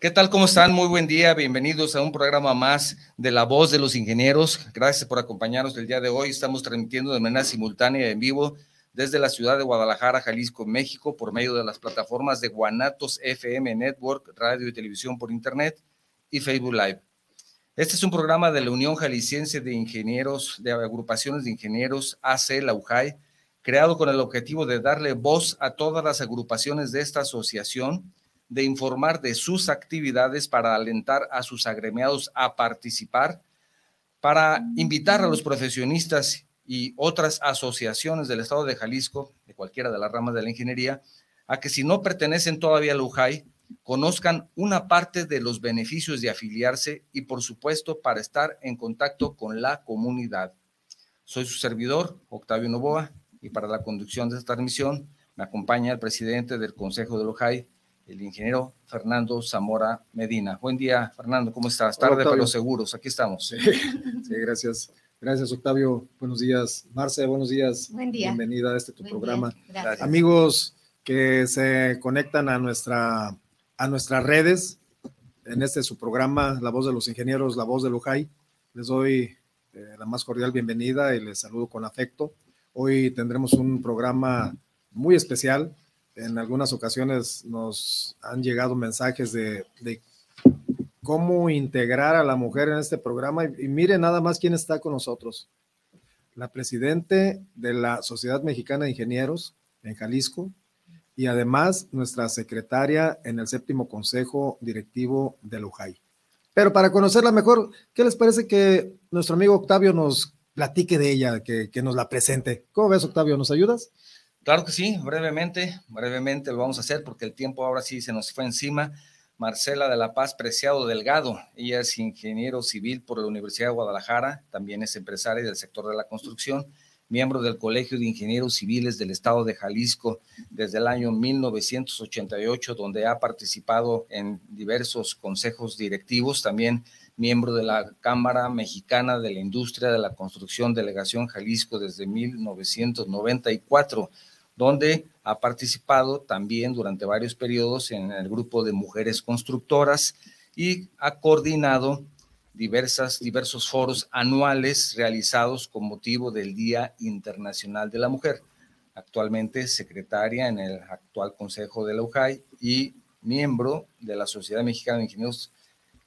¿Qué tal? ¿Cómo están? Muy buen día. Bienvenidos a un programa más de La Voz de los Ingenieros. Gracias por acompañarnos el día de hoy. Estamos transmitiendo de manera simultánea en vivo desde la ciudad de Guadalajara, Jalisco, México, por medio de las plataformas de Guanatos FM Network, radio y televisión por Internet y Facebook Live. Este es un programa de la Unión Jalisciense de Ingenieros, de Agrupaciones de Ingenieros, AC, la UJAI, creado con el objetivo de darle voz a todas las agrupaciones de esta asociación de informar de sus actividades para alentar a sus agremiados a participar, para invitar a los profesionistas y otras asociaciones del Estado de Jalisco, de cualquiera de las ramas de la ingeniería, a que si no pertenecen todavía al UJAI, conozcan una parte de los beneficios de afiliarse y, por supuesto, para estar en contacto con la comunidad. Soy su servidor, Octavio Novoa, y para la conducción de esta transmisión me acompaña el presidente del Consejo del UJAI, el ingeniero Fernando Zamora Medina. Buen día, Fernando, ¿cómo estás? Tarde para los seguros, aquí estamos. Sí, gracias. Gracias, Octavio. Buenos días, Marce. Buenos días. Buen día. Bienvenida a este tu programa. Amigos que se conectan a, nuestra, a nuestras redes, en este su programa, La Voz de los Ingenieros, La Voz de Lujay, les doy eh, la más cordial bienvenida y les saludo con afecto. Hoy tendremos un programa muy especial en algunas ocasiones nos han llegado mensajes de, cómo integrar a la mujer en este programa. Y, mire nada más quién está con nosotros. La presidente de la Sociedad Mexicana de Ingenieros en Jalisco y además nuestra secretaria en el séptimo consejo directivo de Lujay. Pero para conocerla mejor, ¿qué les parece que nuestro amigo Octavio nos platique de ella, que, que nos la presente? ¿Cómo ves, Octavio? ¿Nos ayudas? Claro que sí, brevemente, brevemente lo vamos a hacer porque el tiempo ahora sí se nos fue encima. Marcela de la Paz Preciado Delgado, ella es ingeniero civil por la Universidad de Guadalajara, también es empresaria del sector de la construcción, miembro del Colegio de Ingenieros Civiles del Estado de Jalisco desde el año 1988, donde ha participado en diversos consejos directivos, también miembro de la Cámara Mexicana de la Industria de la Construcción Delegación Jalisco desde 1994 donde ha participado también durante varios periodos en el grupo de mujeres constructoras y ha coordinado diversas, diversos foros anuales realizados con motivo del Día Internacional de la Mujer. Actualmente secretaria en el actual Consejo de la UJAI y miembro de la Sociedad Mexicana de Ingenieros,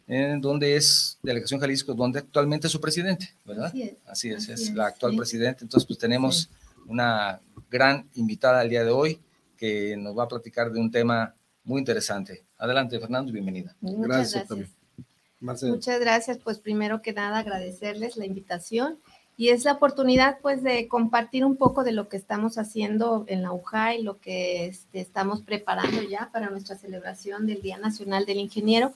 en donde es Delegación Jalisco, donde actualmente es su presidente, ¿verdad? Así es, es, la actual presidente. Entonces, pues tenemos una gran invitada al día de hoy que nos va a platicar de un tema muy interesante. Adelante, Fernando, bienvenida. Muchas gracias. Muchas gracias. Pues primero que nada agradecerles la invitación y es la oportunidad pues de compartir un poco de lo que estamos haciendo en la UJA y lo que este, estamos preparando ya para nuestra celebración del Día Nacional del Ingeniero.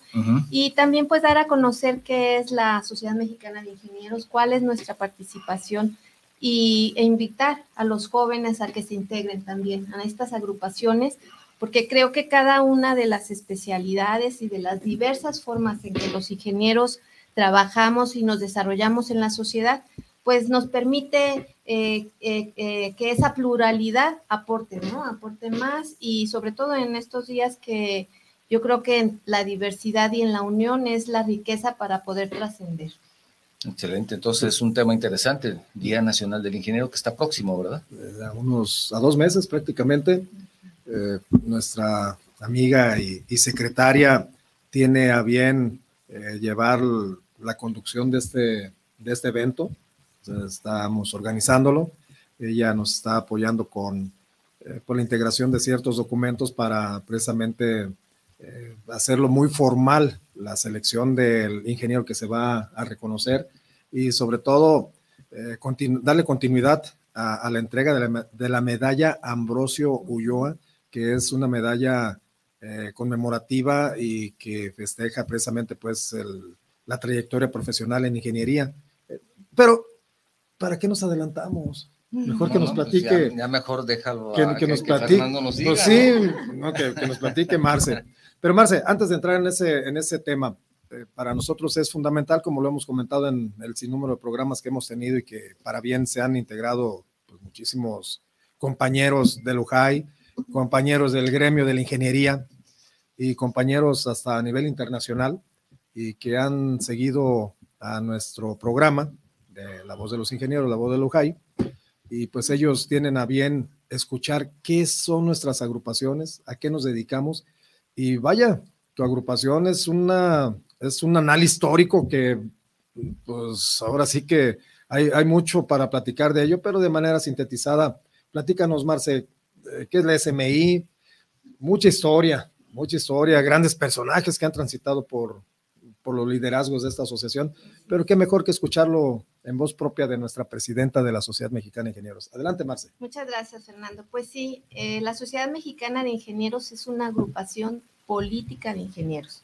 Y también pues dar a conocer qué es la Sociedad Mexicana de Ingenieros, cuál es nuestra participación y, e invitar a los jóvenes a que se integren también a estas agrupaciones, porque creo que cada una de las especialidades y de las diversas formas en que los ingenieros trabajamos y nos desarrollamos en la sociedad, pues nos permite eh, eh, eh, que esa pluralidad aporte, ¿no? Aporte más y sobre todo en estos días que yo creo que en la diversidad y en la unión es la riqueza para poder trascender. Excelente, entonces es un tema interesante, Día Nacional del Ingeniero, que está próximo, ¿verdad? Eh, a unos, a dos meses prácticamente, eh, nuestra amiga y, secretaria tiene a bien eh, llevar la conducción de este, de este evento, estamos organizándolo, ella nos está apoyando con, por la integración de ciertos documentos para precisamente hacerlo muy formal la selección del ingeniero que se va a reconocer y sobre todo eh, darle continuidad a, la entrega de la, medalla Ambrosio Ulloa, que es una medalla eh, conmemorativa y que festeja precisamente pues la trayectoria profesional en ingeniería. Pero, ¿para qué nos adelantamos? Mejor que nos pues platique. ya, mejor déjalo. Que, que, nos platique. pues sí, que, que, nos platique Marce. Pero Marce, antes de entrar en ese, en ese tema, eh, para nosotros es fundamental, como lo hemos comentado en el sinnúmero de programas que hemos tenido y que para bien se han integrado pues, muchísimos compañeros del UJAI compañeros del gremio de la ingeniería y compañeros hasta a nivel internacional y que han seguido a nuestro programa La Voz de los Ingenieros, La Voz de Lujay, y pues ellos tienen a bien escuchar qué son nuestras agrupaciones, a qué nos dedicamos, y vaya, tu agrupación es una es un análisis histórico que pues ahora sí que hay, hay mucho para platicar de ello, pero de manera sintetizada. Platícanos, Marce, eh, ¿qué es la SMI? Mucha historia, mucha historia, grandes personajes que han transitado por, por los liderazgos de esta asociación, pero qué mejor que escucharlo en voz propia de nuestra presidenta de la Sociedad Mexicana de Ingenieros. Adelante, Marce. Muchas gracias, Fernando. Pues sí, eh, la Sociedad Mexicana de Ingenieros es una agrupación política de ingenieros.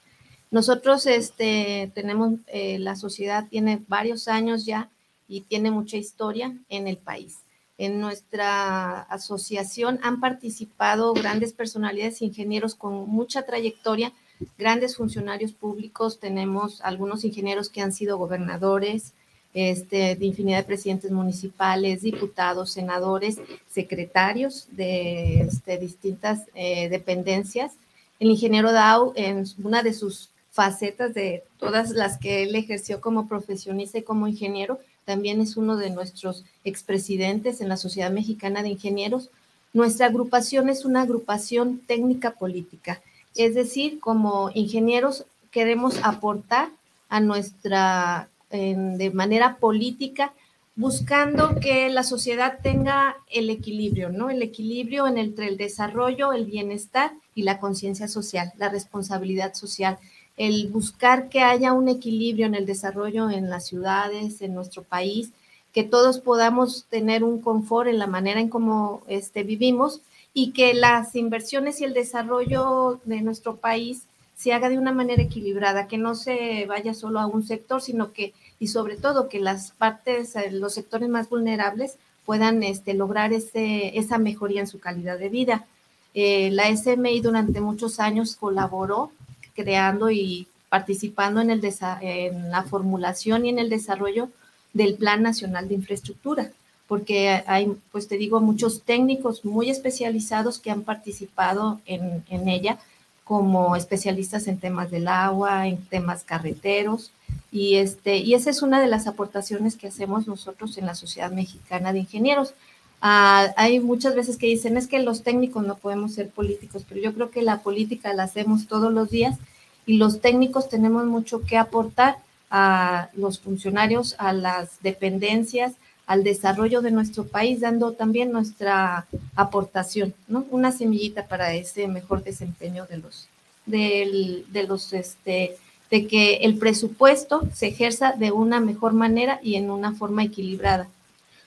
Nosotros este, tenemos, eh, la sociedad tiene varios años ya y tiene mucha historia en el país. En nuestra asociación han participado grandes personalidades, ingenieros con mucha trayectoria, grandes funcionarios públicos, tenemos algunos ingenieros que han sido gobernadores, este, de infinidad de presidentes municipales, diputados, senadores, secretarios de este, distintas eh, dependencias. El ingeniero Dau, en una de sus facetas de todas las que él ejerció como profesionista y como ingeniero, también es uno de nuestros expresidentes en la Sociedad Mexicana de Ingenieros. Nuestra agrupación es una agrupación técnica política es decir, como ingenieros queremos aportar a nuestra, de manera política, buscando que la sociedad tenga el equilibrio, ¿no? El equilibrio entre el desarrollo, el bienestar y la conciencia social, la responsabilidad social, el buscar que haya un equilibrio en el desarrollo en las ciudades, en nuestro país, que todos podamos tener un confort en la manera en cómo este, vivimos y que las inversiones y el desarrollo de nuestro país se haga de una manera equilibrada, que no se vaya solo a un sector, sino que, y sobre todo, que las partes, eh, los sectores más vulnerables puedan este, lograr ese, esa mejoría en su calidad de vida. Eh, la SMI durante muchos años colaboró creando y participando en, el en la formulación y en el desarrollo del Plan Nacional de Infraestructura porque hay, pues te digo, muchos técnicos muy especializados que han participado en, en ella, como especialistas en temas del agua, en temas carreteros, y, este, y esa es una de las aportaciones que hacemos nosotros en la Sociedad Mexicana de Ingenieros. Ah, hay muchas veces que dicen, es que los técnicos no podemos ser políticos, pero yo creo que la política la hacemos todos los días y los técnicos tenemos mucho que aportar a los funcionarios, a las dependencias, al desarrollo de nuestro país, dando también nuestra aportación, ¿no? Una semillita para ese mejor desempeño de los, de los, este, de que el presupuesto se ejerza de una mejor manera y en una forma equilibrada.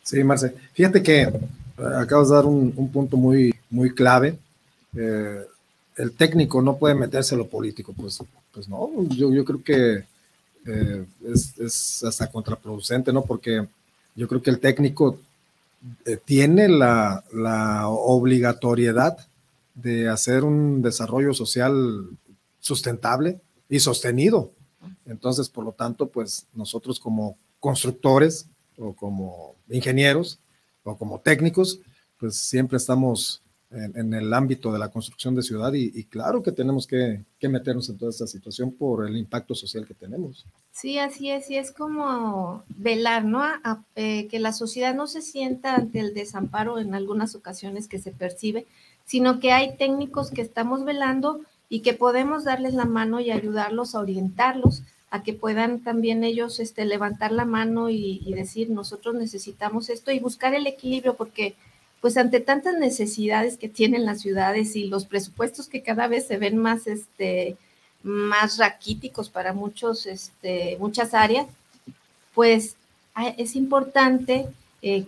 Sí, Marce, fíjate que eh, acabas de dar un, punto muy, muy clave. Eh, el técnico no puede meterse a lo político, pues, pues no, yo, yo creo que eh, es, es hasta contraproducente, ¿no? Porque yo creo que el técnico eh, tiene la, obligatoriedad de hacer un desarrollo social sustentable y sostenido. Entonces, por lo tanto, pues nosotros como constructores o como ingenieros o como técnicos, pues siempre estamos en, el ámbito de la construcción de ciudad y, claro que tenemos que, meternos en toda esta situación por el impacto social que tenemos. Sí, así es, y es como velar, ¿no? Eh, que la sociedad no se sienta ante el desamparo en algunas ocasiones que se percibe, sino que hay técnicos que estamos velando y que podemos darles la mano y ayudarlos a orientarlos a que puedan también ellos este, levantar la mano y, y decir, nosotros necesitamos esto y buscar el equilibrio, porque pues ante tantas necesidades que tienen las ciudades y los presupuestos que cada vez se ven más, este, más raquíticos para muchos, este, muchas áreas, pues es importante eh,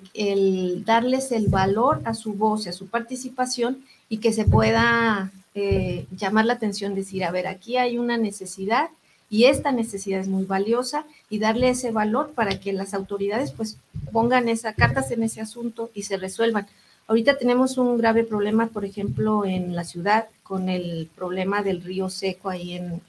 darles el valor a su voz, a su participación y que se pueda eh, llamar la atención, decir, a ver, aquí hay una necesidad y esta necesidad es muy valiosa y darle ese valor para que las autoridades pues pongan esas cartas en ese asunto y se resuelvan. Ahorita tenemos un grave problema, por ejemplo, en la ciudad con el problema del río seco ahí en,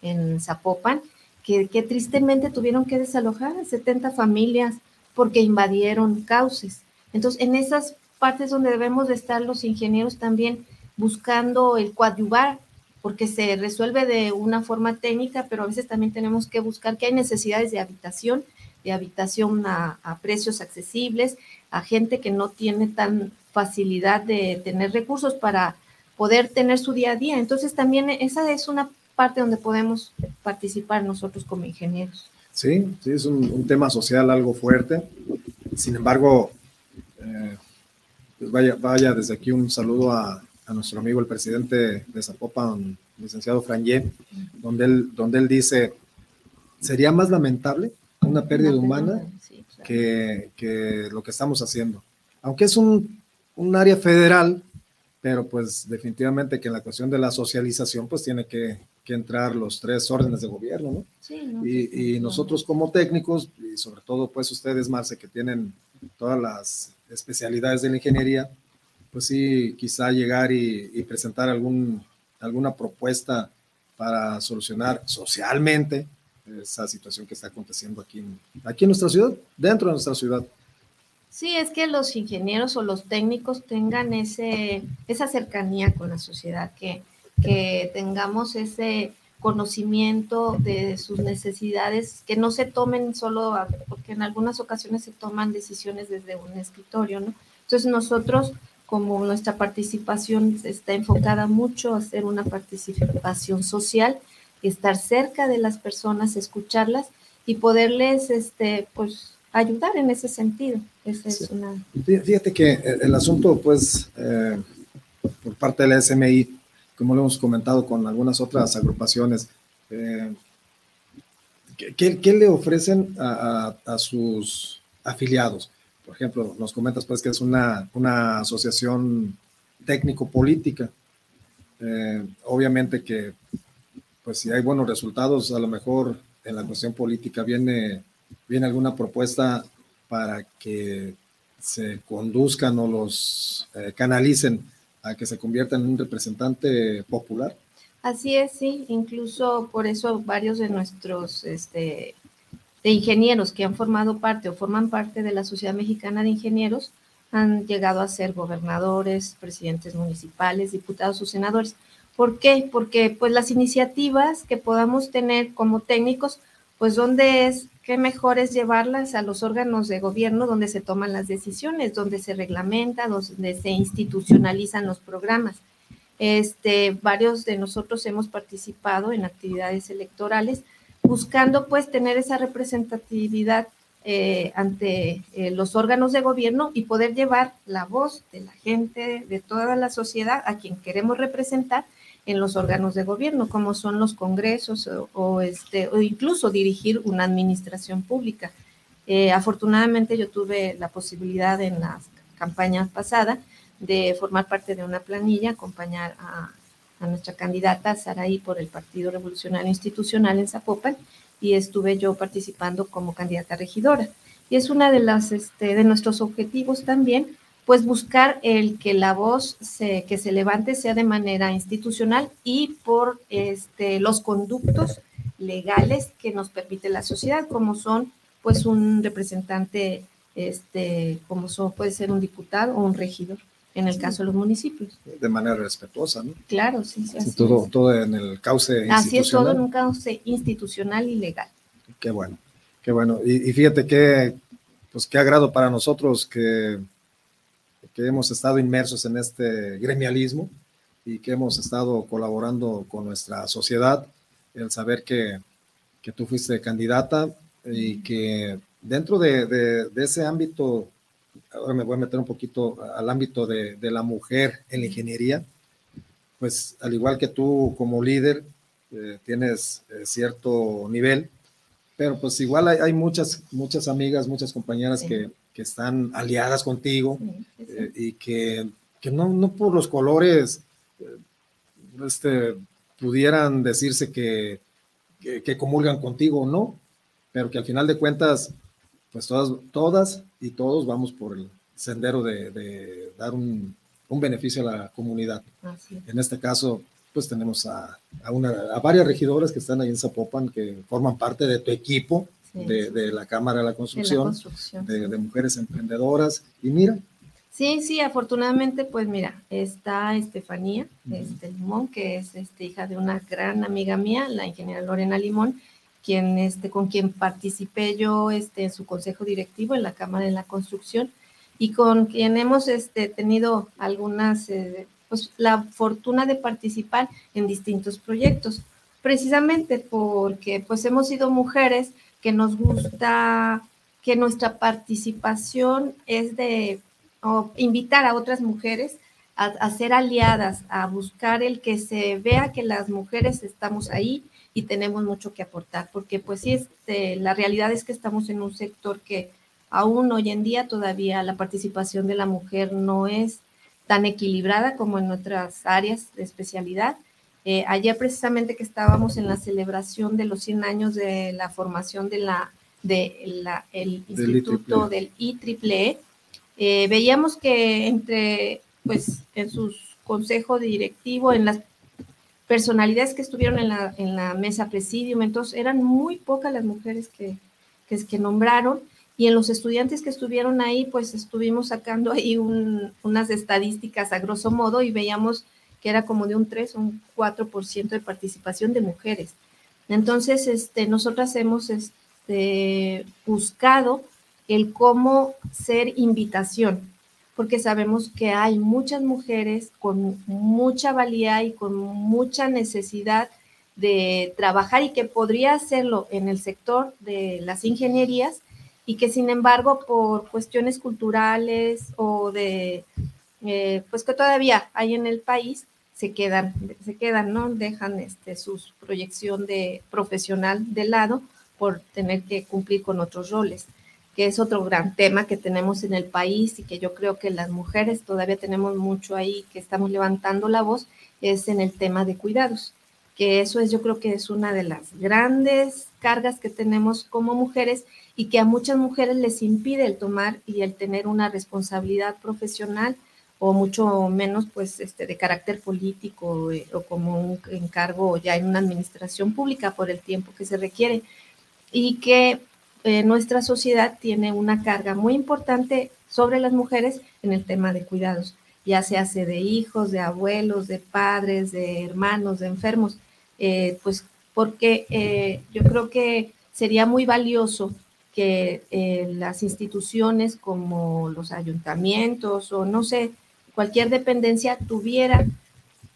en Zapopan, que, tristemente tuvieron que desalojar a 70 familias porque invadieron cauces. Entonces, en esas partes donde debemos de estar los ingenieros también buscando el coadyuvar, porque se resuelve de una forma técnica, pero a veces también tenemos que buscar que hay necesidades de habitación, de habitación a, precios accesibles, a gente que no tiene tan facilidad de tener recursos para poder tener su día a día. Entonces también esa es una parte donde podemos participar nosotros como ingenieros. Sí, sí, es un, tema social algo fuerte. Sin embargo, eh, pues vaya, vaya desde aquí un saludo a, nuestro amigo el presidente de Zapopan, licenciado Franje, donde él, donde él dice, sería más lamentable una pérdida humana que, que, lo que estamos haciendo. Aunque es un, un área federal, pero pues definitivamente que en la cuestión de la socialización pues tiene que, que entrar los tres órdenes de gobierno, ¿no? Sí, y, y nosotros como técnicos, y sobre todo pues ustedes, Marce, que tienen todas las especialidades de la ingeniería, pues sí, quizá llegar y, y presentar alguna propuesta para solucionar socialmente esa situación que está aconteciendo aquí aquí en nuestra ciudad, dentro de nuestra ciudad. Sí, es que los ingenieros o los técnicos tengan ese, esa cercanía con la sociedad, que, que tengamos ese conocimiento de sus necesidades, que no se tomen solo, porque en algunas ocasiones se toman decisiones desde un escritorio, ¿no? Entonces nosotros, como nuestra participación está enfocada mucho a hacer una participación social, estar cerca de las personas, escucharlas y poderles, este, pues, ayudar en ese sentido. Fíjate que el asunto, pues, eh, por parte de la SMI, como lo hemos comentado con algunas otras agrupaciones, eh, ¿qué, le ofrecen a, sus afiliados? Por ejemplo, nos comentas pues que es una, una asociación técnico-política. Eh, obviamente que, pues si hay buenos resultados, a lo mejor en la cuestión política viene viene alguna propuesta para que se conduzcan o los eh, canalicen a que se conviertan en un representante popular. Así es, sí, incluso por eso varios de nuestros este, de ingenieros que han formado parte o forman parte de la Sociedad Mexicana de Ingenieros han llegado a ser gobernadores, presidentes municipales, diputados o senadores. ¿Por qué? Porque pues las iniciativas que podamos tener como técnicos, pues donde es qué mejor es llevarlas a los órganos de gobierno donde se toman las decisiones, donde se reglamenta, donde se institucionalizan los programas. Este, varios de nosotros hemos participado en actividades electorales buscando pues tener esa representatividad eh, ante eh, los órganos de gobierno y poder llevar la voz de la gente, de toda la sociedad a quien queremos representar en los órganos de gobierno, como son los congresos o, este, o incluso dirigir una administración pública. Eh, afortunadamente yo tuve la posibilidad en la campaña pasada de formar parte de una planilla, acompañar a, nuestra candidata Saraí por el Partido Revolucionario Institucional en Zapopan y estuve yo participando como candidata regidora. Y es una de las este, de nuestros objetivos también pues buscar el que la voz se, que se levante sea de manera institucional y por este, los conductos legales que nos permite la sociedad, como son pues un representante, este, como son, puede ser un diputado o un regidor, en el caso de los municipios. De manera respetuosa, ¿no? Claro, sí, sí. todo, todo en el cauce Así es, todo en un cauce institucional y legal. Qué bueno, qué bueno. Y, y fíjate que, pues qué agrado para nosotros que que hemos estado inmersos en este gremialismo y que hemos estado colaborando con nuestra sociedad, el saber que, que tú fuiste candidata y que dentro de, de, ese ámbito, ahora me voy a meter un poquito al ámbito de, de la mujer en la ingeniería, pues al igual que tú como líder, eh, tienes eh, cierto nivel, pero pues igual hay, hay, muchas, muchas amigas, muchas compañeras que, que están aliadas contigo eh, y que, que no, no, por los colores eh, este, pudieran decirse que, que, comulgan contigo o no, pero que al final de cuentas, pues todas, todas y todos vamos por el sendero de, de dar un, un, beneficio a la comunidad. En este caso, pues tenemos a, a, una, a varias regidoras que están ahí en Zapopan, que forman parte de tu equipo, de, la Cámara de la Construcción, de, mujeres emprendedoras. Y mira, Sí, sí, afortunadamente, pues mira, está Estefanía este, Limón, que es este, hija de una gran amiga mía, la ingeniera Lorena Limón, quien, este, con quien participé yo este, en su consejo directivo en la Cámara de la Construcción y con quien hemos este, tenido algunas, eh, pues la fortuna de participar en distintos proyectos, precisamente porque pues hemos sido mujeres que nos gusta que nuestra participación es de invitar a otras mujeres a, ser aliadas, a buscar el que se vea que las mujeres estamos ahí y tenemos mucho que aportar, porque pues sí, este, la realidad es que estamos en un sector que aún hoy en día todavía la participación de la mujer no es tan equilibrada como en otras áreas de especialidad. Eh, ayer precisamente que estábamos en la celebración de los 100 años de la formación de la, de la, el Instituto del IEEE, eh, veíamos que entre, pues, en sus consejos directivo, en las personalidades que estuvieron en la, en la mesa presidium, entonces eran muy pocas las mujeres que, que, nombraron y en los estudiantes que estuvieron ahí, pues estuvimos sacando ahí unas estadísticas a grosso modo y veíamos que era como de un 3 o un 4% de participación de mujeres. Entonces, este, nosotras hemos este, buscado el cómo ser invitación, porque sabemos que hay muchas mujeres con mucha valía y con mucha necesidad de trabajar y que podría hacerlo en el sector de las ingenierías y que sin embargo por cuestiones culturales o de, eh, pues que todavía hay en el país, se quedan, se quedan, ¿no? Dejan este, su proyección de profesional de lado por tener que cumplir con otros roles que es otro gran tema que tenemos en el país y que yo creo que las mujeres todavía tenemos mucho ahí que estamos levantando la voz, es en el tema de cuidados, que eso es yo creo que es una de las grandes cargas que tenemos como mujeres y que a muchas mujeres les impide el tomar y el tener una responsabilidad profesional o mucho menos pues este de carácter político eh, o como un encargo ya en una administración pública por el tiempo que se requiere. Y que eh, nuestra sociedad tiene una carga muy importante sobre las mujeres en el tema de cuidados, ya se hace de hijos, de abuelos, de padres, de hermanos, de enfermos, eh, pues porque eh, yo creo que sería muy valioso que las instituciones como los ayuntamientos o no sé, cualquier dependencia tuviera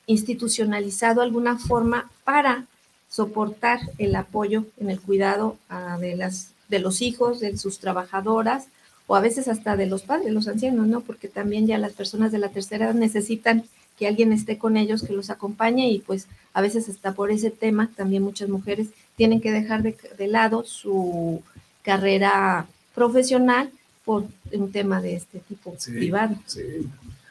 institucionalizado alguna forma para soportar el apoyo en el cuidado de las de los hijos, de sus trabajadoras o a veces hasta de los padres, los ancianos, ¿no? Porque también ya las personas de la tercera edad necesitan que alguien esté con ellos, que los acompañe y pues a veces hasta por ese tema también muchas mujeres tienen que dejar de, lado su carrera profesional por un tema de este tipo privado. Sí.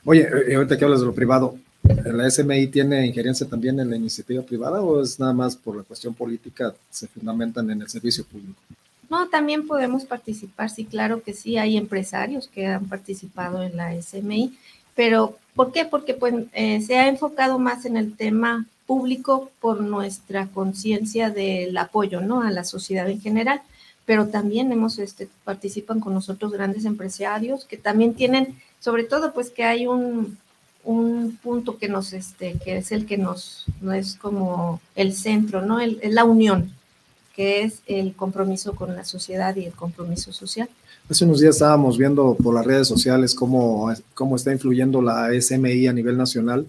Oye, eh, ahorita que hablas de lo privado, ¿la SMI tiene injerencia también en la iniciativa privada o es nada más por la cuestión política se fundamentan en el servicio público? No, también podemos participar, sí, claro que sí, hay empresarios que han participado en la SMI, pero ¿por qué? Porque pues, eh, se ha enfocado más en el tema público por nuestra conciencia del apoyo ¿no? a la sociedad en general, pero también hemos, este, participan con nosotros grandes empresarios que también tienen, sobre todo pues que hay un, un punto que nos, este, que es el que nos, no es como el centro, ¿no? El, la unión, que es el compromiso con la sociedad y el compromiso social. Hace unos días estábamos viendo por las redes sociales cómo, cómo está influyendo la SMI a nivel nacional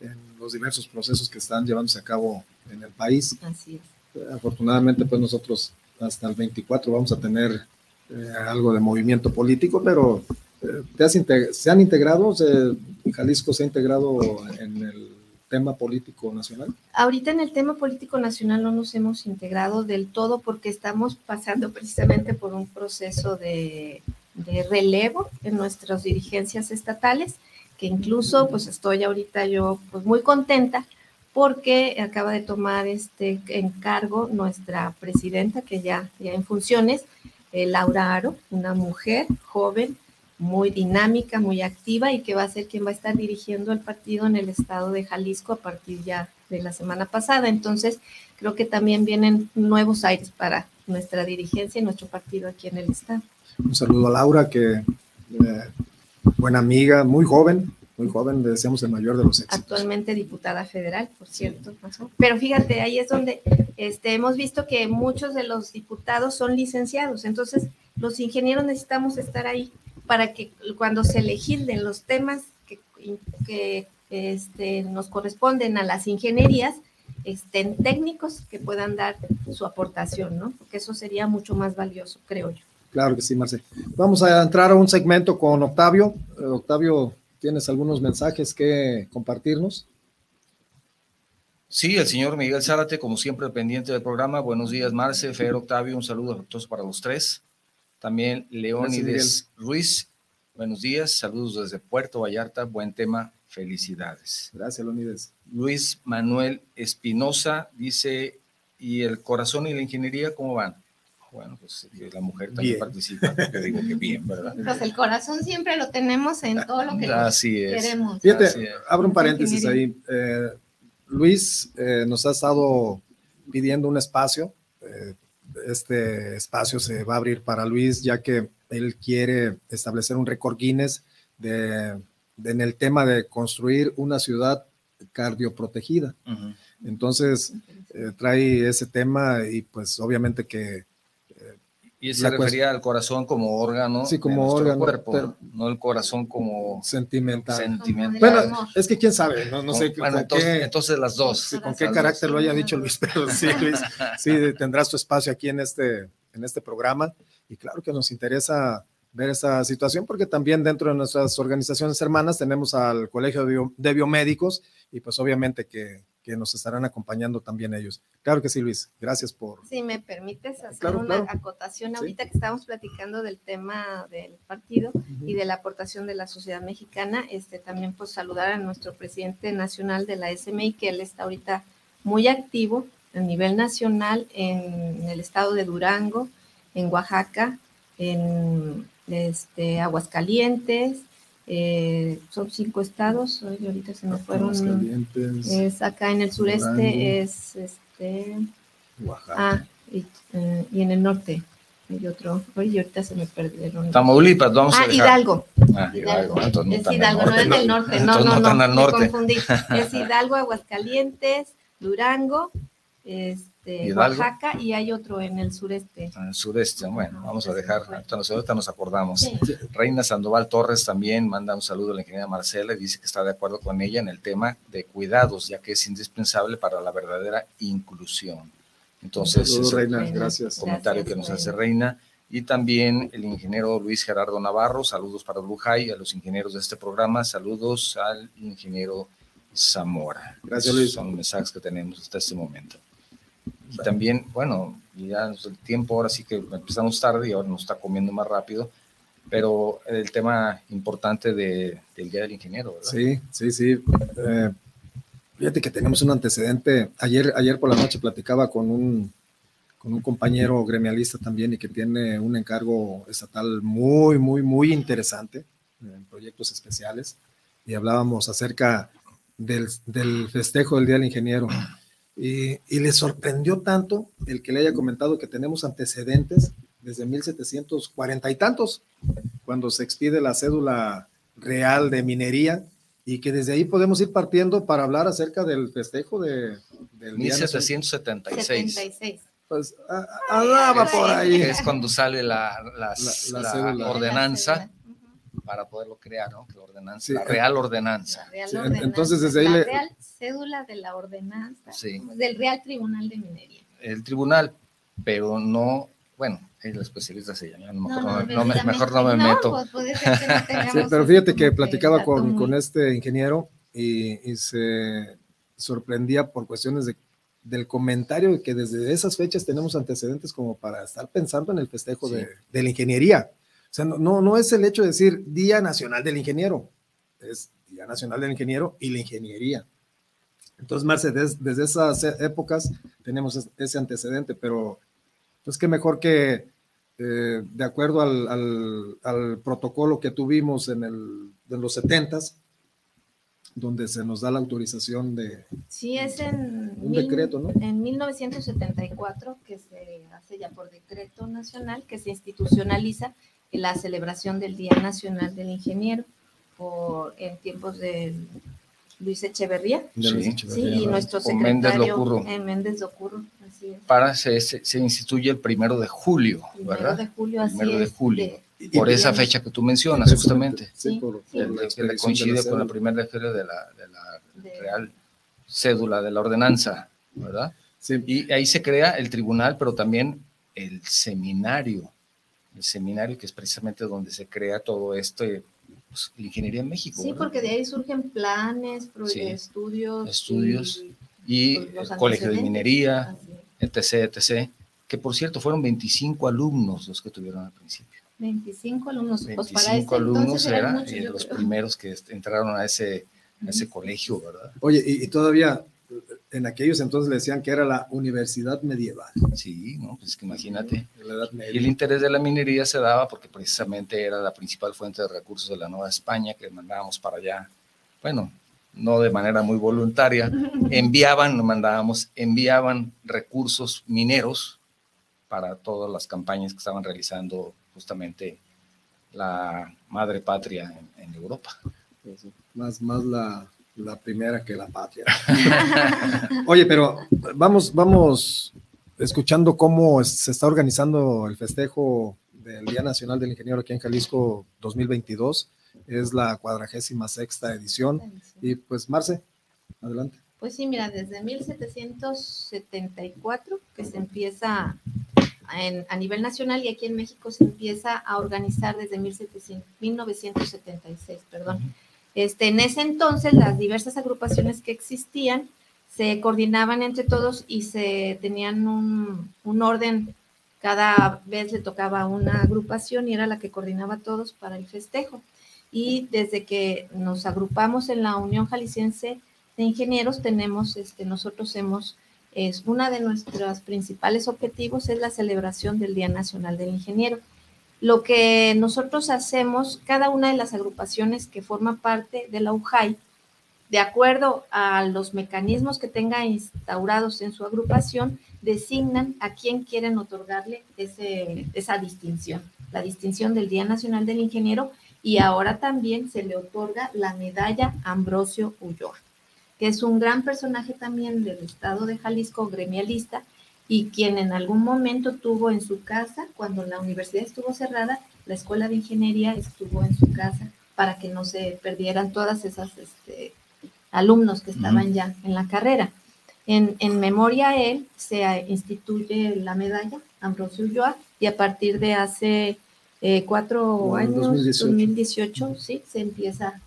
en los diversos procesos que están llevándose a cabo en el país. Así es. Afortunadamente, pues nosotros hasta el 24 vamos a tener eh, algo de movimiento político, pero eh, se han integrado, Jalisco se ha integrado en el tema político nacional? Ahorita en el tema político nacional no nos hemos integrado del todo porque estamos pasando precisamente por un proceso de, relevo en nuestras dirigencias estatales, que incluso pues estoy ahorita yo pues muy contenta porque acaba de tomar este encargo nuestra presidenta que ya, ya en funciones, eh, Laura Aro, una mujer joven, muy dinámica, muy activa y que va a ser quien va a estar dirigiendo el partido en el estado de Jalisco a partir ya de la semana pasada. Entonces, creo que también vienen nuevos aires para nuestra dirigencia y nuestro partido aquí en el estado. Un saludo a Laura, que eh, buena amiga, muy joven, muy joven, le deseamos el mayor de los éxitos. Actualmente diputada federal, por cierto. Pero fíjate, ahí es donde este, hemos visto que muchos de los diputados son licenciados, entonces los ingenieros necesitamos estar ahí para que cuando se legislen los temas que, que este, nos corresponden a las ingenierías, estén técnicos que puedan dar su aportación, ¿no? Porque eso sería mucho más valioso, creo yo. Claro que sí, Marce. Vamos a entrar a un segmento con Octavio. Eh, Octavio, ¿tienes algunos mensajes que compartirnos? Sí, el señor Miguel Zárate, como siempre, pendiente del programa. Buenos días, Marce, Fer, Octavio, un saludo afectuoso para los tres. También Leónides Ruiz, buenos días, saludos desde Puerto Vallarta, buen tema, felicidades. Gracias, Leónides. Luis Manuel Espinosa dice, ¿y el corazón y la ingeniería cómo van? Bueno, pues la mujer también participa, porque digo que bien, ¿verdad? Pues el corazón siempre lo tenemos en todo lo que Así queremos. Fíjate, abro un paréntesis ahí. Eh, Luis eh, nos ha estado pidiendo un espacio. Eh, este espacio se va a abrir para Luis, ya que él quiere establecer un récord Guinness de, en el tema de construir una ciudad cardioprotegida. Entonces, trae ese tema y pues obviamente que y se refería al corazón como órgano sí, como órgano, cuerpo, no el corazón como sentimental. sentimental. Bueno, es que quién sabe, no, no sé. Bueno, entonces, entonces, las dos. con qué carácter lo haya dicho Luis, pero sí, Luis, sí, tendrás tu espacio aquí en este, en este programa. Y claro que nos interesa ver esa situación porque también dentro de nuestras organizaciones hermanas tenemos al Colegio de Biomédicos y pues obviamente que que nos estarán acompañando también ellos. Claro que sí, Luis. Gracias por... Si me permites hacer una acotación ahorita que estamos platicando del tema del partido y de la aportación de la sociedad mexicana, este también pues saludar a nuestro presidente nacional de la SMI, que él está ahorita muy activo a nivel nacional en el estado de Durango, en Oaxaca, en este, Aguascalientes, eh, son cinco estados, ahorita se me fueron. Es acá en el sureste, es este. Ah, eh, y, en el norte hay otro. Oye, ahorita se me perdieron. Tamaulipas, vamos ah, a Hidalgo. Ah, Hidalgo. es Hidalgo, no es del norte. No, no, no, no, me confundí. Es Hidalgo, Aguascalientes, Durango, este de Oaxaca y hay otro en el sureste. En el sureste, bueno, vamos a dejar, ahorita nos acordamos. Reina Sandoval Torres también manda un saludo a la ingeniera Marcela y dice que está de acuerdo con ella en el tema de cuidados, ya que es indispensable para la verdadera inclusión. Entonces, Saludos, Reina, gracias. comentario que nos hace Reina. Y también el ingeniero Luis Gerardo Navarro, saludos para Lujay, a los ingenieros de este programa, saludos al ingeniero Zamora. Gracias, Luis. Son mensajes que tenemos hasta este momento. Y también, bueno, ya el tiempo ahora sí que empezamos tarde y ahora nos está comiendo más rápido, pero el tema importante de, del Día del Ingeniero, ¿verdad? Sí, sí, sí. Eh, fíjate que tenemos un antecedente. Ayer, ayer por la noche platicaba con un, con un compañero gremialista también y que tiene un encargo estatal muy, muy, muy interesante en proyectos especiales y hablábamos acerca del, del festejo del Día del Ingeniero. Y, le sorprendió tanto el que le haya comentado que tenemos antecedentes desde 1740 y tantos, cuando se expide la cédula real de minería, y que desde ahí podemos ir partiendo para hablar acerca del festejo de, del 1776. Pues hablaba por ahí. Es cuando sale la, la ordenanza para poderlo crear, ¿no? La, ordenanza, la real ordenanza. Entonces, desde ahí la real cédula de la ordenanza del Real Tribunal de Minería. El tribunal, pero no, bueno, el especialista se llama, mejor no, me, mejor no me meto. Pues sí, pero fíjate que platicaba con, con este ingeniero y, y, se sorprendía por cuestiones de, del comentario de que desde esas fechas tenemos antecedentes como para estar pensando en el festejo de, de la ingeniería. Sea, no, no es el hecho de decir Día Nacional del Ingeniero, es Día Nacional del Ingeniero y la ingeniería. Entonces, Marce, desde, esas e, épocas tenemos ese antecedente, pero pues qué mejor que eh, de acuerdo al, protocolo que tuvimos en, el, en los 70 donde se nos da la autorización de... Sí, es en... Un decreto, ¿no? En 1974, que se hace ya por decreto nacional, que se institucionaliza la celebración del Día Nacional del Ingeniero. por, en tiempos de Luis Echeverría. Sí, y nuestro secretario en Méndez Docurro. Así es. Para se, se, instituye el primero de julio, ¿verdad? de julio, así primero de julio. por esa fecha que tú mencionas, justamente. Sí, que coincide con la primera de de la, de la Real Cédula de la Ordenanza, ¿verdad? Sí. Y ahí se crea el tribunal, pero también el seminario, el seminario que es precisamente donde se crea todo esto, pues, la ingeniería en México. Sí, porque de ahí surgen planes, estudios. Estudios y, pues, el colegio de minería, etc., etc., que por cierto fueron 25 alumnos los que tuvieron al principio. 25 alumnos. 25 pues alumnos eran los primeros que entraron a ese, a ese colegio, ¿verdad? Oye, y todavía en aquellos entonces le decían que era la universidad medieval. Sí, no, pues que imagínate. Y el interés de la minería se daba porque precisamente era la principal fuente de recursos de la Nueva España que mandábamos para allá. Bueno, no de manera muy voluntaria, enviaban, mandábamos, enviaban recursos mineros para todas las campañas que estaban realizando justamente la madre patria en, Europa. Más, más la, la primera que la patria. Oye, pero vamos, vamos escuchando cómo se está organizando el festejo del Día Nacional del Ingeniero aquí en Jalisco 2022. Es la cuadragésima sexta edición. Y pues, Marce, adelante. Pues sí, mira, desde 1774 que se empieza a nivel nacional y aquí en México se empieza a organizar desde 1976, perdón. Este, en ese entonces, las diversas agrupaciones que existían se coordinaban entre todos y se tenían un, orden. Cada vez le tocaba una agrupación y era la que coordinaba a todos para el festejo. Y desde que nos agrupamos en la Unión Jalisciense de Ingenieros, tenemos, este, nosotros hemos, es una de nuestros principales objetivos es la celebración del Día Nacional del Ingeniero. Lo que nosotros hacemos, cada una de las agrupaciones que forma parte de la UJAI, de acuerdo a los mecanismos que tenga instaurados en su agrupación, designan a quién quieren otorgarle esa distinción, la distinción del Día Nacional del Ingeniero, y ahora también se le otorga la medalla Ambrosio Ulloa, que es un gran personaje también del estado de Jalisco, gremialista, y quien en algún momento tuvo en su casa, cuando la universidad estuvo cerrada, la escuela de ingeniería estuvo en su casa para que no se perdieran todas esas este, alumnos que estaban ya en la carrera. En, memoria a él se instituye la medalla Ambrosio Ulloa y a partir de hace eh, cuatro años, 2018. sí, se empieza,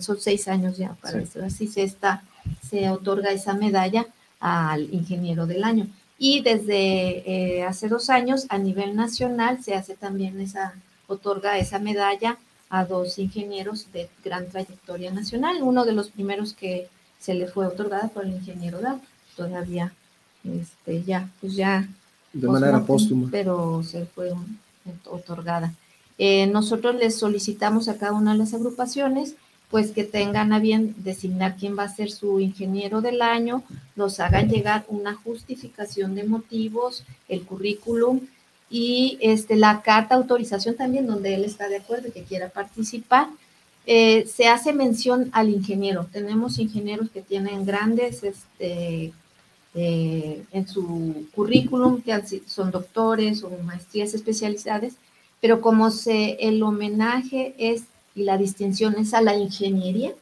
son seis años ya para eso, así se está, se otorga esa medalla al ingeniero del año. Y desde eh, hace dos años a nivel nacional se hace también esa, otorga esa medalla a dos ingenieros de gran trayectoria nacional. Uno de los primeros que se le fue otorgada fue el ingeniero da todavía, este, ya, pues ya. De manera póstuma. Pero se fue otorgada. Eh, nosotros les solicitamos a cada una de las agrupaciones pues que tengan a bien designar quién va a ser su ingeniero del año, nos hagan llegar una justificación de motivos, el currículum y este, la carta autorización también donde él está de acuerdo y que quiera participar. Eh, se hace mención al ingeniero. Tenemos ingenieros que tienen grandes este, eh, en su currículum, que son doctores o maestrías especializadas, pero como se, el homenaje es y la distinción es a la ingeniería.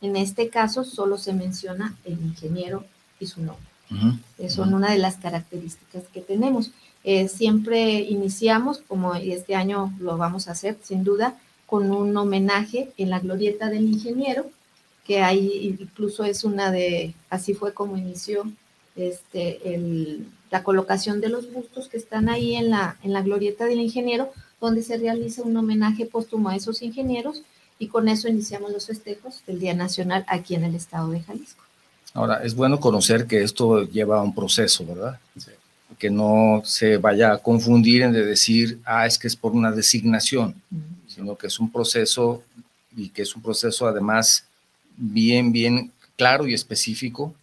En este caso solo se menciona el ingeniero y su nombre. Uh Son una de las características que tenemos. Eh, siempre iniciamos, como este año lo vamos a hacer sin duda, con un homenaje en la glorieta del ingeniero, que ahí incluso es una de, así fue como inició este, el, la colocación de los bustos que están ahí en la, en la glorieta del ingeniero, donde se realiza un homenaje póstumo a esos ingenieros y con eso iniciamos los festejos del Día Nacional aquí en el estado de Jalisco. Ahora, es bueno conocer que esto lleva un proceso, ¿verdad? Que no se vaya a confundir en de decir, ah, es que es por una designación, sino que es un proceso y que es un proceso además bien, bien claro y específico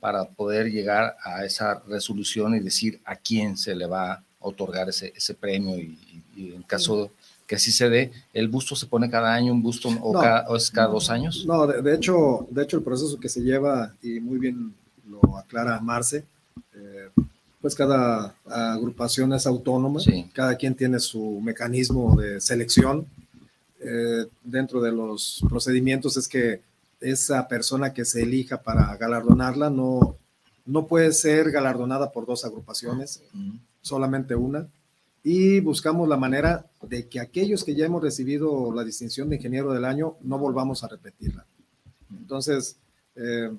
para poder llegar a esa resolución y decir a quién se le va a otorgar ese, ese premio y, y en caso que así se dé. ¿El busto se pone cada año, un busto o, cada, es cada dos años? No, de, hecho, de hecho el proceso que se lleva, y muy bien lo aclara Marce, eh, pues cada agrupación es autónoma, cada quien tiene su mecanismo de selección. Eh, dentro de los procedimientos es que esa persona que se elija para galardonarla no, no puede ser galardonada por dos agrupaciones, solamente una. Y buscamos la manera de que aquellos que ya hemos recibido la distinción de ingeniero del año no volvamos a repetirla. Entonces, eh,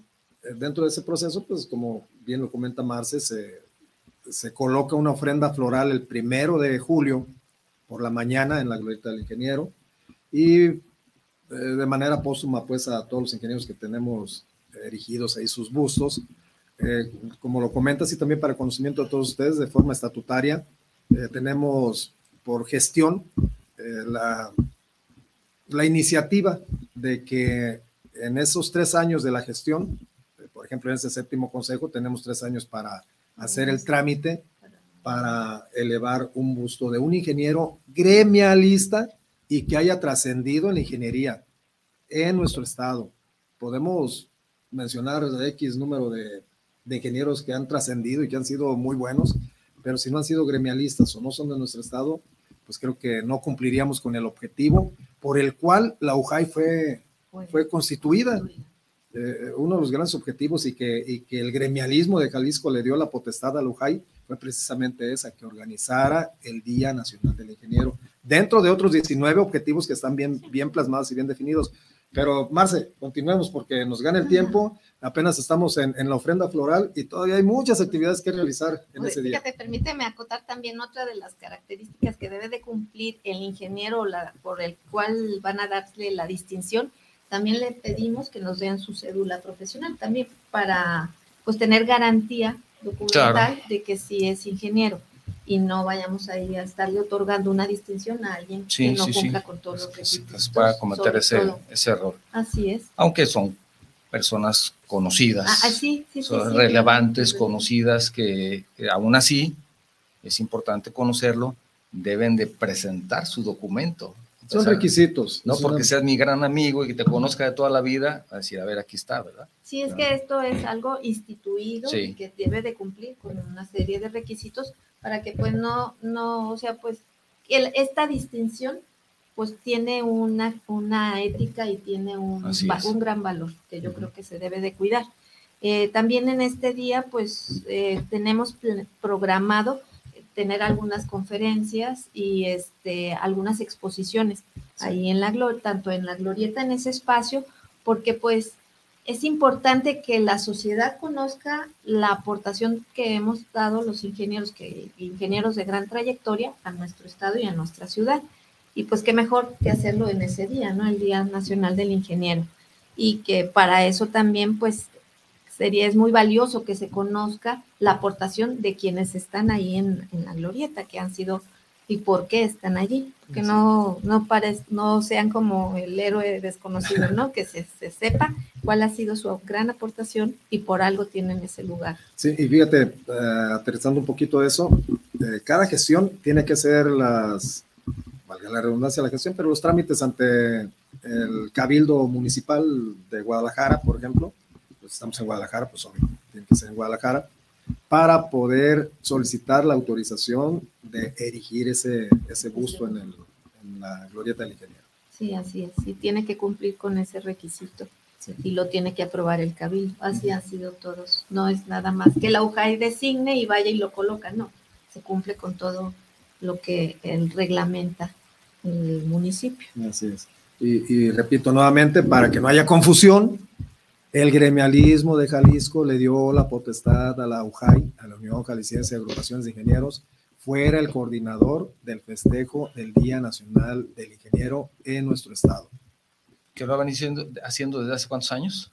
dentro de ese proceso, pues como bien lo comenta Marce, se, coloca una ofrenda floral el primero de julio por la mañana en la glorieta del ingeniero y eh, de manera póstuma pues a todos los ingenieros que tenemos erigidos ahí sus bustos. Eh, como lo comentas y también para conocimiento de todos ustedes de forma estatutaria, eh, tenemos por gestión la, la iniciativa de que en esos tres años de la gestión, por ejemplo en ese séptimo consejo tenemos tres años para hacer el trámite para elevar un busto de un ingeniero gremialista y que haya trascendido en la ingeniería en nuestro estado. Podemos mencionar X número de, de ingenieros que han trascendido y que han sido muy buenos, pero si no han sido gremialistas o no son de nuestro estado, pues creo que no cumpliríamos con el objetivo por el cual la UJAI fue, fue constituida. Eh, uno de los grandes objetivos y que, que el gremialismo de Jalisco le dio la potestad a Lujay fue precisamente esa, que organizara el Día Nacional del Ingeniero, dentro de otros 19 objetivos que están bien, bien plasmados y bien definidos. Pero, Marce, continuemos porque nos gana el tiempo, apenas estamos en, en la ofrenda floral y todavía hay muchas actividades que realizar en ese día. Fíjate, permíteme acotar también otra de las características que debe de cumplir el ingeniero la, por el cual van a darle la distinción, también le pedimos que nos den su cédula profesional, también para pues tener garantía documental de que sí es ingeniero y no vayamos a ir a estarle otorgando una distinción a alguien que no cumpla con todos los requisitos. Para cometer ese, ese, error. Así es. Aunque son personas conocidas, ah, ah son relevantes, conocidas, que, que aún así es importante conocerlo, deben de presentar su documento son requisitos. No porque seas mi gran amigo y que te conozca de toda la vida, a decir, a ver, aquí está, ¿verdad? Sí, es que esto es algo instituido y que debe de cumplir con una serie de requisitos para que pues no, no, o sea, pues el, esta distinción pues tiene una, una ética y tiene un, un gran valor que yo creo que se debe de cuidar. Eh, también en este día pues eh, tenemos programado tener algunas conferencias y este, algunas exposiciones ahí en la gloria, tanto en la glorieta en ese espacio, porque pues es importante que la sociedad conozca la aportación que hemos dado los ingenieros, que, ingenieros de gran trayectoria a nuestro estado y a nuestra ciudad. Y pues qué mejor que hacerlo en ese día, ¿no? El Día Nacional del Ingeniero. Y que para eso también pues sería, es muy valioso que se conozca la aportación de quienes están ahí en, la glorieta, que han sido y por qué están allí, que no, no, no sean como el héroe desconocido, ¿no? Que se, sepa cuál ha sido su gran aportación y por algo tienen ese lugar. Sí, y fíjate, uh, aterrizando un poquito eso, eh, cada gestión tiene que ser las, valga la redundancia la gestión, pero los trámites ante el Cabildo Municipal de Guadalajara, por ejemplo, pues estamos en Guadalajara, pues obvio, tiene que ser en Guadalajara, para poder solicitar la autorización de erigir ese, ese busto en, el, en la glorieta del ingeniero. Sí, así es, y tiene que cumplir con ese requisito. Y lo tiene que aprobar el cabildo. Así han sido todos. No es nada más que la UJAI designe y vaya y lo coloca. No, se cumple con todo lo que él reglamenta el municipio. Así es. Y, y, repito nuevamente, para que no haya confusión, el gremialismo de Jalisco le dio la potestad a la UJAI, a la Unión Jalisciense de Agrupaciones de Ingenieros, fuera el coordinador del festejo del Día Nacional del Ingeniero en nuestro estado. ¿Qué lo van haciendo, haciendo desde hace cuántos años?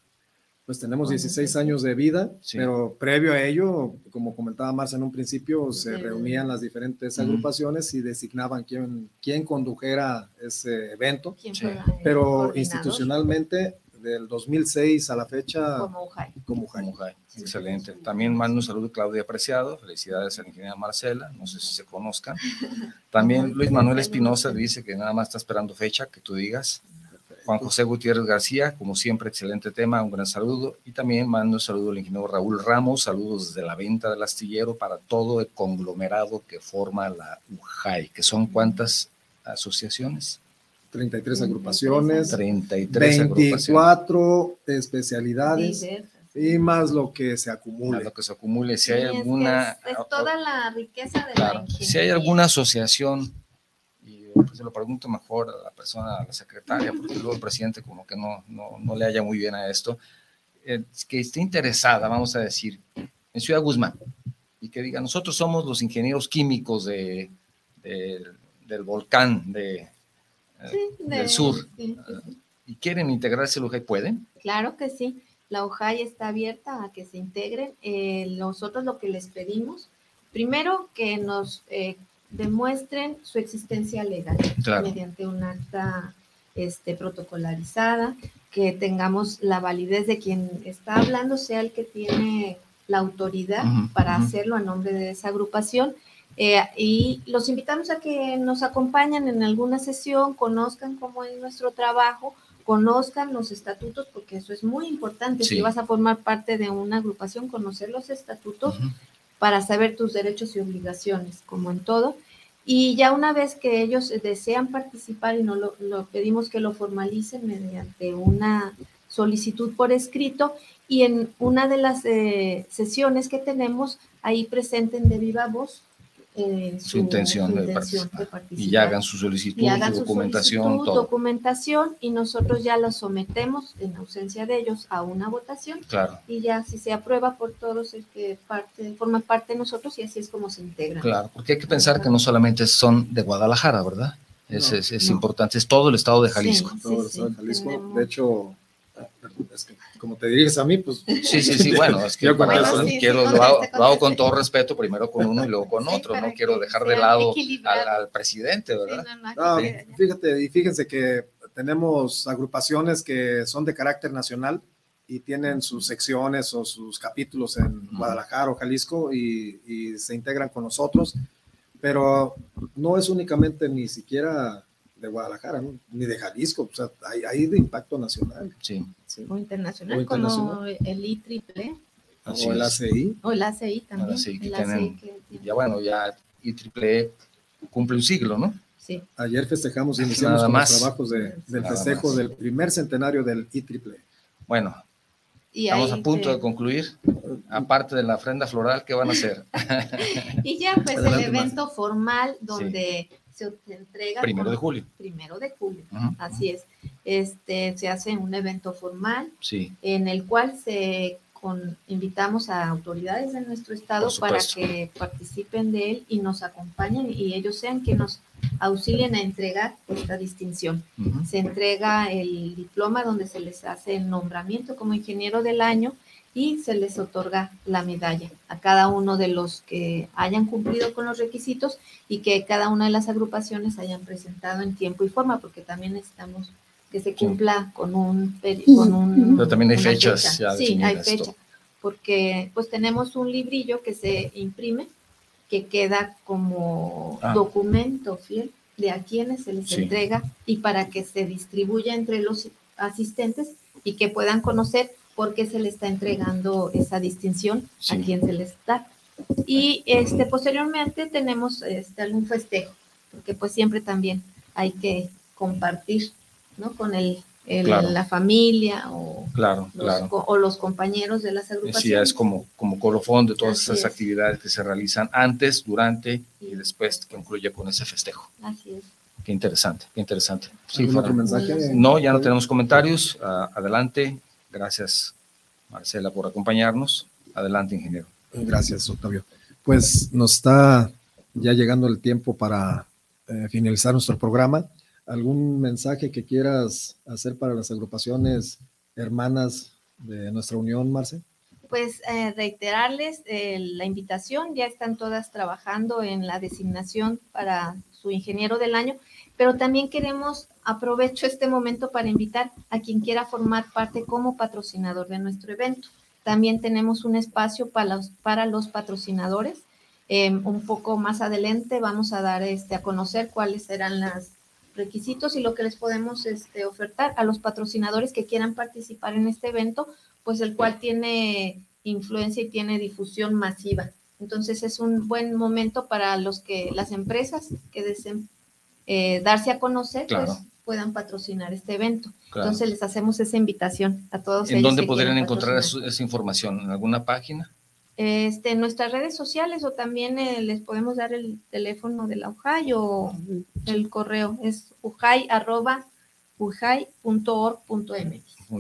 Pues tenemos 16 años de vida, pero previo a ello, como comentaba Marcia en un principio, se reunían las diferentes agrupaciones y designaban quién, quién condujera ese evento. pero institucionalmente del 2006 a la fecha. Como UJAI. Como UJAI. Excelente. También mando un saludo a Claudia Apreciado. Felicidades a la ingeniera Marcela. No sé si se conozcan. También Luis Manuel Espinosa dice que nada más está esperando fecha que tú digas. Juan José Gutiérrez García, como siempre, excelente tema, un gran saludo. Y también mando un saludo al ingeniero Raúl Ramos, saludos desde la venta del astillero para todo el conglomerado que forma la UJAI, que son cuántas asociaciones? 33 agrupaciones, 33 24 especialidades y más lo que se acumule. lo que se acumule, si hay alguna... Es, toda la riqueza de la Si hay alguna asociación, y pues se lo pregunto mejor a la persona, a la secretaria, porque luego el presidente como que no, no, no le haya muy bien a esto, eh, que esté interesada, vamos a decir, en Ciudad Guzmán, y que diga, nosotros somos los ingenieros químicos de, del volcán de, del sur y quieren integrarse al UJAI, ¿pueden? Claro que sí. La UJAI está abierta a que se integren. Eh, nosotros lo que les pedimos, primero que nos eh, demuestren su existencia legal mediante un acta este, protocolarizada, que tengamos la validez de quien está hablando, sea el que tiene la autoridad para hacerlo a nombre de esa agrupación eh, y los invitamos a que nos acompañen en alguna sesión, conozcan cómo es nuestro trabajo, conozcan los estatutos, porque eso es muy importante. Si vas a formar parte de una agrupación, conocer los estatutos para saber tus derechos y obligaciones, como en todo. Y ya una vez que ellos desean participar y no lo, pedimos que lo formalicen mediante una solicitud por escrito y en una de las eh, sesiones que tenemos ahí presenten de viva voz eh, su, intención, de, participar. Y ya hagan su solicitud, su documentación, documentación y nosotros ya la sometemos en ausencia de ellos a una votación. Claro. Y ya si se aprueba por todos el que parte, forma parte de nosotros y así es como se integra. Claro, porque hay que pensar que no solamente son de Guadalajara, ¿verdad? Es, es, importante, es todo el estado de Jalisco. todo el estado de Jalisco. De hecho, como te diriges a mí, pues. Sí, sí, sí, bueno, es que yo quiero, lo, hago, con todo respeto, primero con uno y luego con otro, no quiero dejar de lado al, presidente, ¿verdad? fíjate, y fíjense que tenemos agrupaciones que son de carácter nacional y tienen sus secciones o sus capítulos en Guadalajara o Jalisco y, y se integran con nosotros, pero no es únicamente ni siquiera de Guadalajara, ni de Jalisco, o sea, hay, de impacto nacional. Sí. O, internacional, como el IEEE. O el ACI. O el ACI también. ya bueno, ya IEEE cumple un siglo, ¿no? Sí. Ayer festejamos, iniciamos con los trabajos de, del festejo del primer centenario del IEEE. Bueno, Estamos a punto de concluir. Aparte de la ofrenda floral, ¿qué van a hacer? y ya, pues el evento formal donde se entrega. Primero de julio. Primero de julio, así es. Este, se hace un evento formal sí. en el cual se con, invitamos a autoridades de nuestro estado para que participen de él y nos acompañen y ellos sean quienes nos auxilien a entregar esta distinción. Se entrega el diploma donde se les hace el nombramiento como ingeniero del año y se les otorga la medalla a cada uno de los que hayan cumplido con los requisitos y que cada una de las agrupaciones hayan presentado en tiempo y forma, porque también necesitamos que se cumpla con un... Con un Pero también hay fechas. sí, hay fecha, porque pues tenemos un librillo que se imprime, que queda como ah. documento fiel de a quienes se les entrega y para que se distribuya entre los asistentes y que puedan conocer por qué se le está entregando esa distinción a quien se les da. Y este, posteriormente tenemos este, algún festejo, porque pues siempre también hay que compartir, ¿no? Con el, la familia o, claro, los, o los compañeros de las agrupaciones. Sí, es como, como colofón de todas esas actividades que se realizan antes, durante y después que concluye con ese festejo. Así es. Qué interesante, qué interesante. Sí, otro mensaje? No, ya no tenemos comentarios. Ah, adelante, Gracias, Marcela, por acompañarnos. Adelante, ingeniero. Gracias, Octavio. Pues nos está ya llegando el tiempo para eh, finalizar nuestro programa. ¿Algún mensaje que quieras hacer para las agrupaciones hermanas de nuestra unión, Marce? Pues eh, reiterarles eh, la invitación, ya están todas trabajando en la designación para su ingeniero del año, pero también queremos, aprovecho este momento para invitar a quien quiera formar parte como patrocinador de nuestro evento. También tenemos un espacio para los, para los patrocinadores. Em, un poco más adelante vamos a dar este, a conocer cuáles serán los requisitos y lo que les podemos este, ofertar a los patrocinadores que quieran participar en este evento, pues el cual tiene influencia y tiene difusión masiva. Entonces es un buen momento para los que las empresas que deseen eh, darse a conocer, pues puedan patrocinar este evento. Entonces les hacemos esa invitación a todos. ¿En dónde podrían encontrar esa información? ¿En alguna página? Este, en nuestras redes sociales o también eh, les podemos dar el teléfono de la UJAI o el correo. Es ujai.org.mx.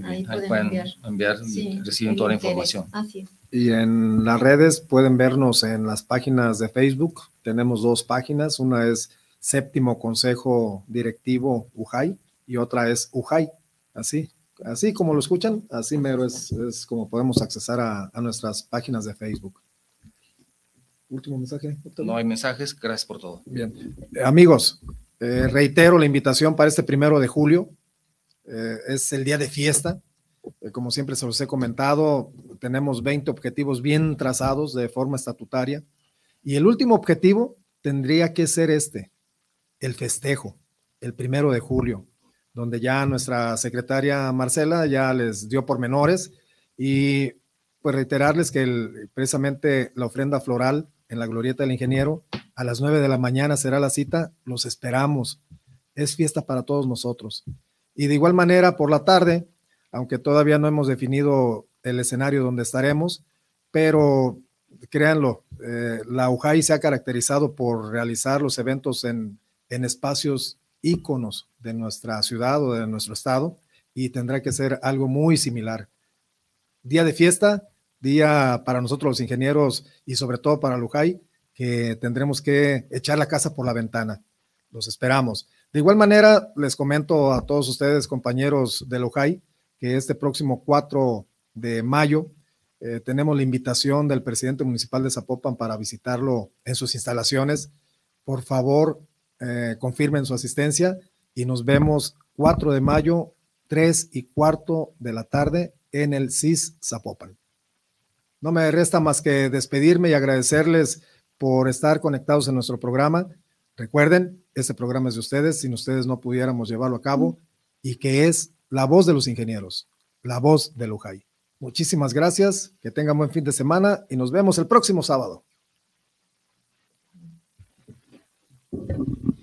Ahí, pueden enviar, reciben toda la información. Así es. Y en las redes pueden vernos en las páginas de Facebook. Tenemos dos páginas. Una es séptimo consejo directivo UJAI y otra es UJAI, así, así como lo escuchan, así mero es, como podemos accesar a, nuestras páginas de Facebook. Último mensaje. No hay mensajes, gracias por todo. Bien, amigos, eh, reitero la invitación para este primero de julio, eh, es el día de fiesta. Eh, como siempre se los he comentado, tenemos 20 objetivos bien trazados de forma estatutaria y el último objetivo tendría que ser este, el festejo, el primero de julio, donde ya nuestra secretaria Marcela ya les dio pormenores y pues reiterarles que precisamente la ofrenda floral en la glorieta del ingeniero a las nueve de la mañana será la cita, los esperamos. Es fiesta para todos nosotros. Y de igual manera, por la tarde, aunque todavía no hemos definido el escenario donde estaremos, pero créanlo, eh, la UJAI se ha caracterizado por realizar los eventos en en espacios íconos de nuestra ciudad o de nuestro estado y tendrá que ser algo muy similar. Día de fiesta, día para nosotros los ingenieros y sobre todo para Lujay, que tendremos que echar la casa por la ventana. Los esperamos. De igual manera, les comento a todos ustedes, compañeros de Lujay, que este próximo 4 de mayo eh, tenemos la invitación del presidente municipal de Zapopan para visitarlo en sus instalaciones. Por favor, eh, confirmen su asistencia y nos vemos 4 de mayo, 3 y cuarto de la tarde en el CIS Zapopan. No me resta más que despedirme y agradecerles por estar conectados en nuestro programa. Recuerden, este programa es de ustedes, sin ustedes no pudiéramos llevarlo a cabo y que es la voz de los ingenieros, la voz de Lujay. Muchísimas gracias, que tengan buen fin de semana y nos vemos el próximo sábado.